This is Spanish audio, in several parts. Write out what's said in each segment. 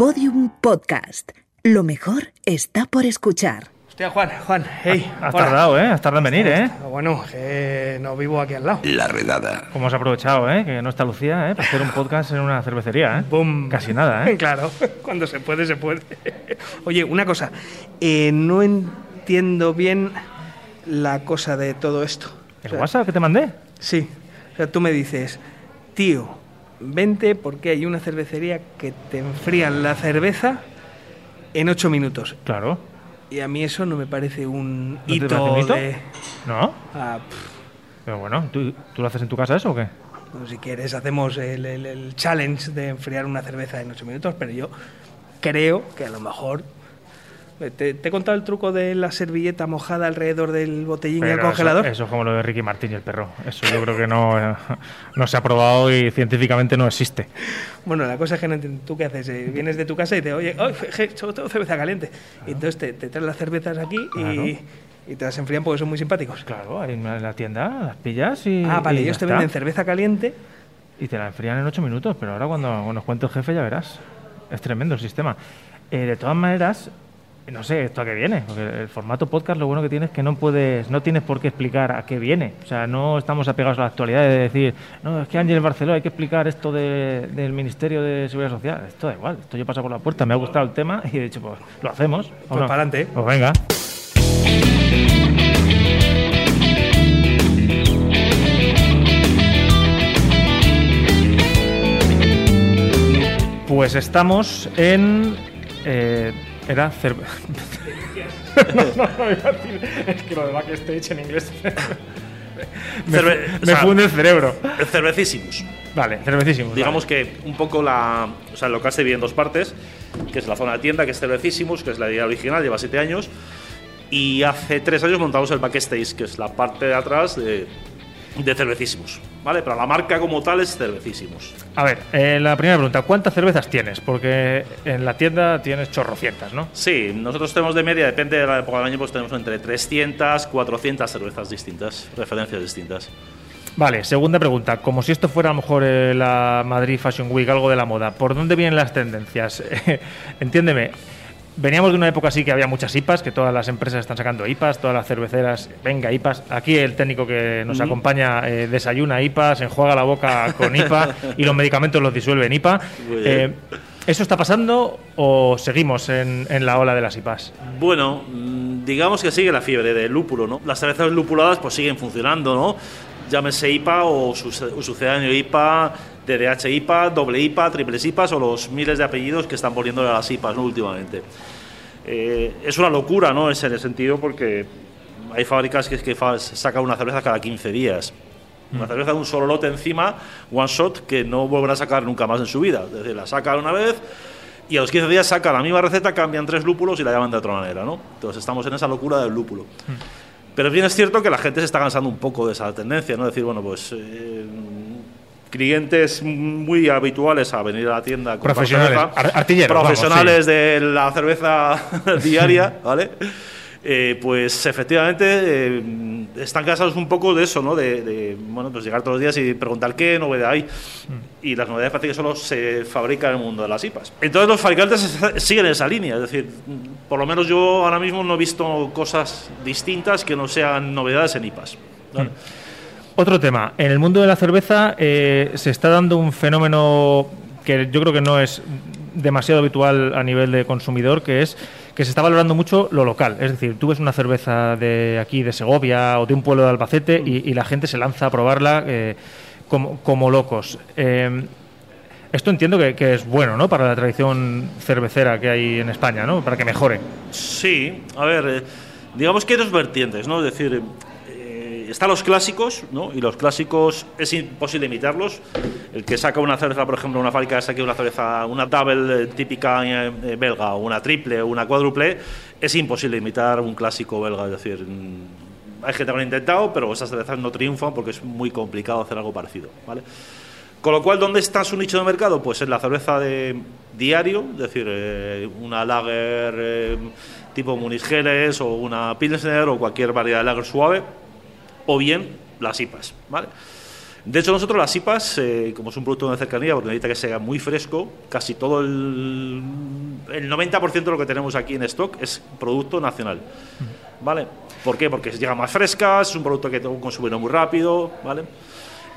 Podium Podcast. Lo mejor está por escuchar. Hostia, Juan, Juan, hey. Has hola. tardado, ¿eh? Has tardado en venir, ¿eh? Bueno, que no vivo aquí al lado. La redada. ¿Cómo has aprovechado, eh? Que no está Lucía, ¿eh? Para hacer un podcast en una cervecería, ¿eh? Boom. Casi nada, ¿eh? Claro, cuando se puede, se puede. Oye, una cosa, eh, no entiendo bien la cosa de todo esto. O ¿El sea, WhatsApp que te mandé? Sí, o sea, tú me dices, tío, vente porque hay una cervecería que te enfrían la cerveza en ocho minutos. Claro. Y a mí eso no me parece un ¿No te hito, parece un hito? de... ¿No? Ah, Pero bueno, ¿tú, ¿tú lo haces en tu casa eso o qué? Si quieres, hacemos el, el- el challenge de enfriar una cerveza en 8 minutos, pero yo creo que a lo mejor. Te, te he contado el truco de la servilleta mojada alrededor del botellín y el Pero eso- congelador. Eso, es como lo de Ricky Martín y el perro. Eso yo creo que no, eh, no se ha probado y científicamente no existe. Bueno, la cosa es que. ¿Tú qué haces? Eh, vienes de tu casa y te oye, ¡ay, je, solo tengo cerveza caliente! Y entonces te, te traen las cervezas aquí Claro. y, y te las enfrían porque son muy simpáticos. Claro, ahí en la tienda las pillas y. ah, vale, y ellos te está. venden cerveza caliente. Y te la enfrían en 8 minutos, pero ahora cuando nos cuente el jefe ya verás. Es tremendo el sistema. Eh, de todas maneras, no sé esto a qué viene, porque el formato podcast lo bueno que tiene es que no puedes, no tienes por qué explicar a qué viene. O sea, no estamos apegados a la actualidad de decir, no, es que Ángel Barceló hay que explicar esto de- del Ministerio de Seguridad Social. Esto da igual, esto yo paso por la puerta, me ha gustado el tema y he dicho, pues lo hacemos. ¿o Pues no? pa'lante. Pues venga. Pues estamos en. eh, era cer- no, no, no, es que lo de backstage en inglés. me Cerve- fu- o me sea, funde el cerebro. Cervecísimos. Vale, cervecísimo. Digamos que un poco la. O sea, el local se divide en dos partes, que es la zona de tienda, que es Cervecísimos, que es la idea original, lleva siete años. Y hace tres años montamos el backstage, que es la parte de atrás de, de Cervecísimos. ¿Vale? Pero la marca como tal es Cervecísimos. A ver, eh, la primera pregunta: ¿cuántas cervezas tienes? Porque en la tienda tienes chorrocientas, ¿no? Sí, nosotros tenemos de media, depende de la época del año, pues tenemos entre 300, 400 cervezas distintas, referencias distintas. Vale, segunda pregunta. Como si esto fuera a lo mejor eh, la Madrid Fashion Week, algo de la moda, ¿por dónde vienen las tendencias? Entiéndeme. Veníamos de una época así que había muchas IPAs, que todas las empresas están sacando IPAs, todas las cerveceras, venga, IPAs. Aquí el técnico que nos acompaña eh, desayuna IPAs, enjuaga la boca con IPA y los medicamentos los disuelve en IPA. Eh, ¿Eso está pasando o seguimos en, en la ola de las IPAs? Bueno, mm, digamos que sigue la fiebre del lúpulo, ¿no? Las cervezas lupuladas pues siguen funcionando, ¿no? Llámese IPA o su, o sucedáneo IPA, DDH IPA, doble IPA, triples IPAs o los miles de apellidos que están poniéndole a las IPAs ¿no? últimamente. Eh, es una locura, ¿no? Es en el sentido porque hay fábricas que, que sacan una cerveza cada 15 días. Una cerveza de un solo lote encima, one shot, que no vuelven a sacar nunca más en su vida. Es decir, la sacan una vez y a los 15 días sacan la misma receta, cambian tres lúpulos y la llaman de otra manera, ¿no? Entonces estamos en esa locura del lúpulo. Pero bien es cierto que la gente se está cansando un poco de esa tendencia, ¿no? decir, bueno, pues eh, clientes muy habituales a venir a la tienda Profesionales, cerveza, artilleros, vamos, profesionales de la cerveza diaria, ¿vale? Eh, pues efectivamente eh, están cansados un poco de eso, ¿no? De, de, bueno, pues llegar todos los días y preguntar qué novedad hay. Y las novedades parece que solo se fabrican en el mundo de las IPAs. Entonces los fabricantes es- siguen esa línea, es decir, por lo menos yo ahora mismo no he visto cosas distintas que no sean novedades en IPAs. ¿vale? Otro tema. En el mundo de la cerveza eh, se está dando un fenómeno que yo creo que no es demasiado habitual a nivel de consumidor, que es que se está valorando mucho lo local. Es decir, tú ves una cerveza de aquí, de Segovia o de un pueblo de Albacete y, la gente se lanza a probarla eh, como, locos. Eh, esto entiendo que, que es bueno, ¿no? Para la tradición cervecera que hay en España, ¿no? Para que mejore. Sí, a ver, digamos que hay dos vertientes, ¿no? Es decir, están los clásicos, ¿no? Y los clásicos es imposible imitarlos. El que saca una cerveza, por ejemplo, una fábrica saque una cerveza, una double eh, típica eh, eh, belga, o una triple o una cuádruple, es imposible imitar un clásico belga. Es decir, mm, hay gente que lo ha intentado, pero esas cervezas no triunfan porque es muy complicado hacer algo parecido, ¿vale? Con lo cual, ¿dónde está su nicho de mercado? Pues en la cerveza de diario, es decir, una lager tipo Munich Helles o una Pilsner o cualquier variedad de lager suave, o bien las IPAs, ¿vale? De hecho, nosotros las IPAs, eh, como es un producto de cercanía, porque necesita que sea muy fresco, casi todo el, el 90% de lo que tenemos aquí en stock es producto nacional. ¿Vale? ¿Por qué? Porque llega más frescas, es un producto que consumidor muy rápido, ¿vale?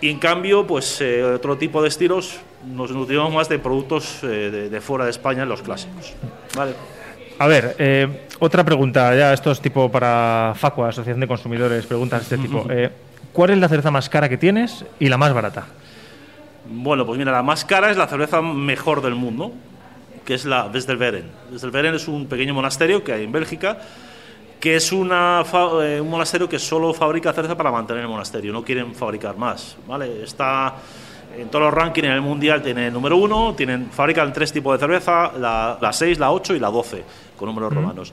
Y en cambio, pues eh, otro tipo de estilos nos nutrimos más de productos eh, de, de fuera de España, los clásicos. ¿Vale? A ver, eh, otra pregunta, ya esto es tipo para Facua, Asociación de Consumidores, preguntas de este tipo. Eh, ¿Cuál es la cerveza más cara que tienes y la más barata? Bueno, pues mira, la más cara es la cerveza mejor del mundo, que es la Westerveren. Westerveren es un pequeño monasterio que hay en Bélgica, que es una eh, un monasterio que solo fabrica cerveza para mantener el monasterio, no quieren fabricar más, ¿vale? Está en todos los rankings en el mundial tiene el número uno, tienen, fabrican tres tipos de cerveza, la, la 6, la 8 y la 12, con números romanos.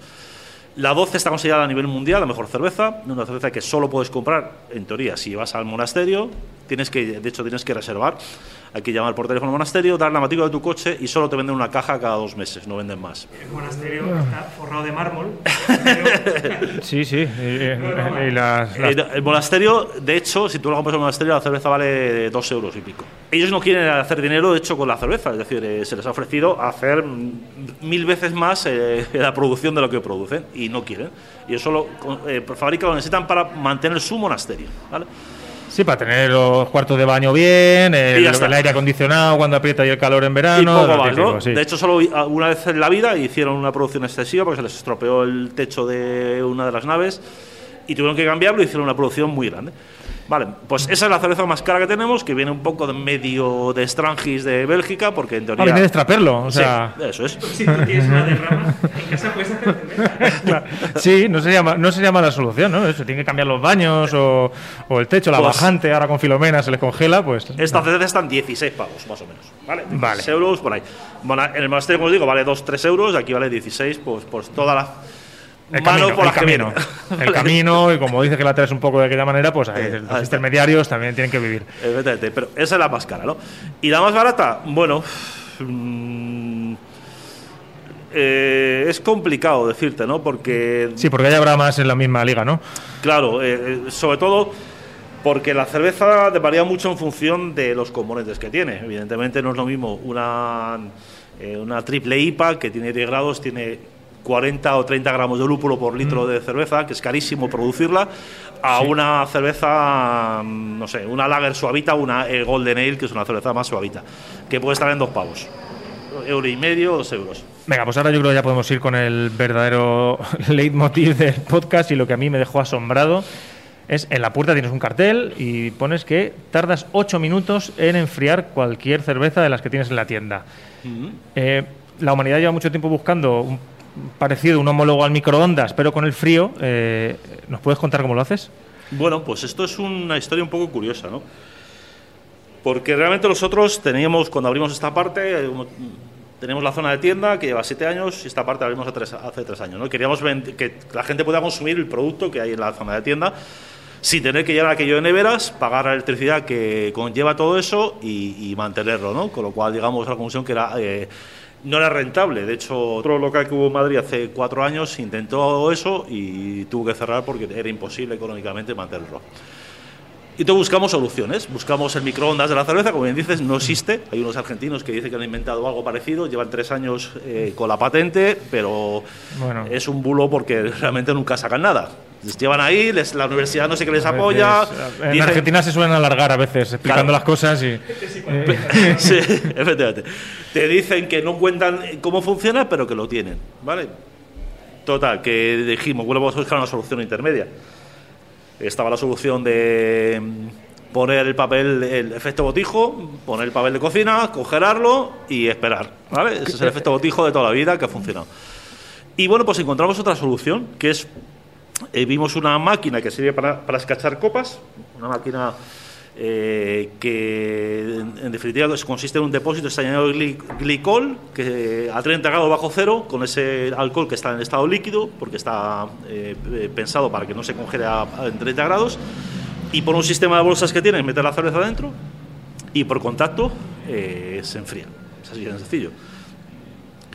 La 12 está considerada a nivel mundial la mejor cerveza, una cerveza que solo puedes comprar, en teoría, si vas al monasterio, tienes que, de hecho tienes que reservar, hay que llamar por teléfono al monasterio, dar la matrícula de tu coche y solo te venden una caja cada dos meses, no venden más. El monasterio está forrado de mármol. Sí, sí. y- y- y las- las- El monasterio, de hecho, si tú lo compras en el monasterio, la cerveza vale dos euros y pico. Ellos no quieren hacer dinero, de hecho, con la cerveza. Es decir, eh, se les ha ofrecido hacer mm, mil veces más eh, la producción de lo que producen y no quieren. Y eso lo eh, fabrican, lo necesitan para mantener su monasterio. ¿vale? Sí, para tener los cuartos de baño bien, el, el aire acondicionado cuando aprieta y el calor en verano. y poco lo más, típico, ¿no? sí. De hecho, solo una vez en la vida hicieron una producción excesiva porque se les estropeó el techo de una de las naves y tuvieron que cambiarlo y hicieron una producción muy grande. Vale, pues esa es la cerveza más cara que tenemos, que viene un poco de medio de Strangis de Bélgica, porque en teoría... Ah, viene de extraperlo, o Sí, sea... eso es. si tú tienes una derrama, en casa puedes hacer cerveza. Claro. Sí, no sería, no sería mala solución, ¿no? Eso, tiene que cambiar los baños o, o el techo, la Pues- bajante, ahora con Filomena se les congela, pues... Esta cerveza está en 16 pavos, más o menos. ¿Vale? 16 Vale. euros por ahí. Bueno, en el monasterio, como os digo, vale 2-3 euros, aquí vale 16, pues, pues toda la. El camino, por el camino. viene. El camino, y como dice que la traes un poco de aquella manera, pues ahí, ahí los intermediarios también tienen que vivir. Efectivamente, pero esa es la más cara, ¿no? Y la más barata, bueno. mm, eh, es complicado decirte, ¿no? Porque Sí, porque ya habrá más en la misma liga, ¿no? Claro, eh, eh, sobre todo porque la cerveza varía mucho en función de los componentes que tiene. Evidentemente no es lo mismo una, eh, una triple IPA que tiene 10 grados, tiene 40 o 30 gramos de lúpulo por litro de cerveza, que es carísimo producirla, a una cerveza, mm, no sé, una lager suavita, una Golden Ale, que es una cerveza más suavita, que puede estar en dos pavos. Euro y medio, dos euros. Venga, pues ahora yo creo que ya podemos ir con el verdadero leitmotiv del podcast y lo que a mí me dejó asombrado es en la puerta tienes un cartel y pones que tardas 8 minutos en enfriar cualquier cerveza de las que tienes en la tienda. Eh, la humanidad lleva mucho tiempo buscando un parecido, un homólogo al microondas, pero con el frío. eh, ¿Nos puedes contar cómo lo haces? Bueno, pues esto es una historia un poco curiosa, ¿no? Porque realmente nosotros teníamos, cuando abrimos esta parte, eh, tenemos la zona de tienda que lleva siete años y esta parte la abrimos hace tres, años, ¿no? Queríamos que la gente pueda consumir el producto que hay en la zona de tienda sin tener que llevar aquello de neveras, pagar la electricidad que conlleva todo eso y, y mantenerlo, ¿no? Con lo cual llegamos a la conclusión que era... eh, no era rentable. De hecho, otro local que hubo en Madrid hace cuatro años intentó eso y tuvo que cerrar porque era imposible económicamente mantenerlo. Y entonces buscamos soluciones. Buscamos el microondas de la cerveza, como bien dices, no existe. Hay unos argentinos que dicen que han inventado algo parecido, llevan tres años eh, con la patente, pero Bueno. es un bulo porque realmente nunca sacan nada. Les llevan ahí, les- la universidad no sé qué les apoya. Veces, en dicen- Argentina se suelen alargar a veces explicando Claro. las cosas y... sí, efectivamente. Te dicen que no cuentan cómo funciona, pero que lo tienen, ¿vale? Total, que dijimos, bueno, vamos a buscar una solución intermedia. Estaba la solución de mm, poner el papel, el efecto botijo, poner el papel de cocina, congelarlo y esperar, ¿vale? Ese es el efecto botijo de toda la vida que ha funcionado. Y bueno, pues encontramos otra solución, que es, eh, vimos una máquina que sirve para, para escachar copas, una máquina eh, que en, en definitiva pues, consiste en un depósito estañado de gli- glicol que a 30 grados bajo cero, con ese alcohol que está en estado líquido, porque está eh, eh, pensado para que no se congele a, en 30 grados, y por un sistema de bolsas que tiene, meter la cerveza dentro y por contacto eh, se enfría. Es así de sencillo.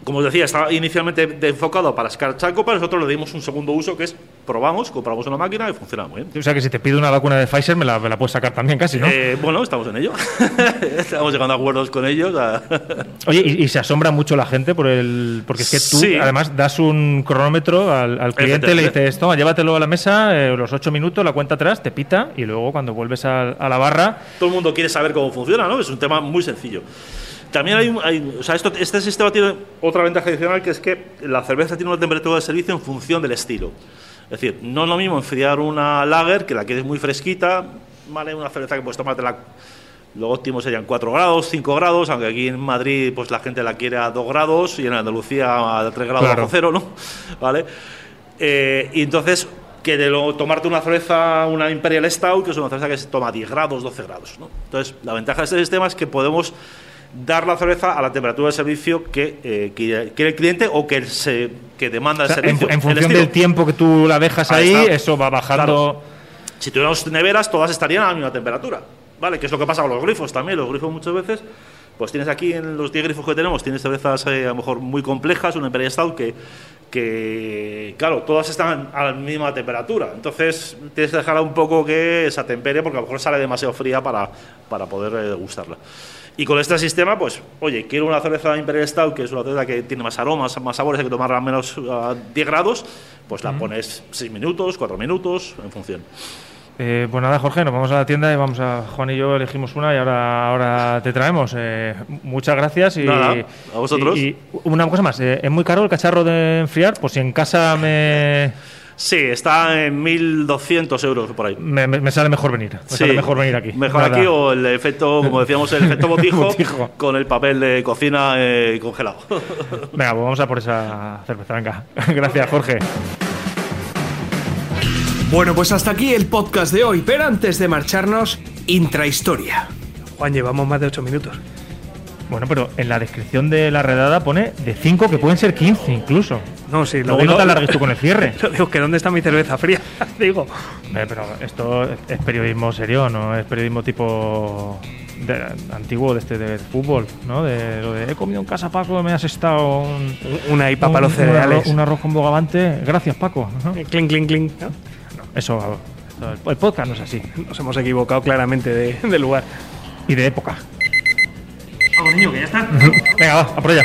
Como os decía, estaba inicialmente enfocado para escarchar copas, nosotros le dimos un segundo uso que es probamos, compramos una máquina y funciona muy bien. O sea que si te pido una vacuna de Pfizer me la, me la puedes sacar también casi, ¿no? Eh, bueno, estamos en ello. estamos llegando a acuerdos con ellos. a- Oye, y, y se asombra mucho la gente por el. Porque es que tú, Sí. además, das un cronómetro al, al cliente, le dices, toma, llévatelo a la mesa, eh, los ocho minutos, la cuenta atrás, te pita, y luego cuando vuelves a, a la barra. todo el mundo quiere saber cómo funciona, ¿no? Es un tema muy sencillo. También hay, hay- o sea, esto, este sistema tiene otra ventaja adicional que es que la cerveza tiene una temperatura de servicio en función del estilo. Es decir, no es lo mismo enfriar una lager que la quieres muy fresquita, ¿vale? Una cerveza que puedes tomártela lo óptimo serían 4 grados, 5 grados, aunque aquí en Madrid pues la gente la quiere a 2 grados y en Andalucía a 3 grados Claro. bajo cero, ¿no? ¿Vale? Eh, y entonces, que de lo, tomarte una cerveza, una Imperial Stout, que es una cerveza que se toma a 10 grados, 12 grados, ¿no? Entonces, la ventaja de este sistema es que podemos dar la cerveza a la temperatura de servicio que eh, quiere, el cliente o que, se, que demanda O el sea, en, servicio. en el función del tiempo que tú la dejas ahí, Ahí eso va bajando. Si tuviéramos neveras, todas estarían a la misma temperatura. ¿Vale? Que es lo que pasa con los grifos también. Los grifos muchas veces, pues tienes aquí en los 10 grifos que tenemos, tienes cervezas eh, a lo mejor muy complejas, una Imperial Stout que, que, claro, todas están a la misma temperatura. Entonces tienes que dejarla un poco que se atempere porque a lo mejor sale demasiado fría para, para poder eh, degustarla. Y con este sistema, pues, oye, quiero una cerveza Imperial Stout, que es una cerveza que tiene más aromas, más sabores, hay que tomarla a menos a 10 grados, pues la pones 6 minutos, 4 minutos, en función. Eh, pues nada, Jorge, nos vamos a la tienda y vamos a. Juan y yo elegimos una y ahora, ahora te traemos. Eh, muchas gracias y. Nada, a vosotros. Y, y una cosa más, eh, ¿es muy caro el cacharro de enfriar? Pues si en casa me, Sí, está en 1.200 euros por ahí. me, me sale mejor venir. Me Sí, sale mejor venir aquí. Mejor Nada. aquí o el efecto, como decíamos, el efecto botijo, Botijo. con el papel de cocina eh, congelado. Venga, pues vamos a por esa cerveza. Venga, gracias, Jorge. Bueno, pues hasta aquí el podcast de hoy, pero antes de marcharnos, intrahistoria. Juan, llevamos más de 8 minutos. Bueno, pero en la descripción de la redada pone de 5 que pueden ser 15 incluso. No, sí, lo Luego digo, no te alargues tú con el cierre. Lo digo, que ¿dónde está mi cerveza fría? digo. Hombre, pero esto es periodismo serio, no es periodismo tipo de- antiguo de este de fútbol, ¿no? De lo de he comido en casa Paco, me has estado un, Una IPA un- para los un arroz- cereales. Un arroz con bogavante, gracias Paco. ¿no? Clink, clink, clink. ¿no? Eso, el- podcast no es así. Nos hemos equivocado claramente de, de lugar. Y de época. Vamos, niño, que ya está. Venga, va, a por ella.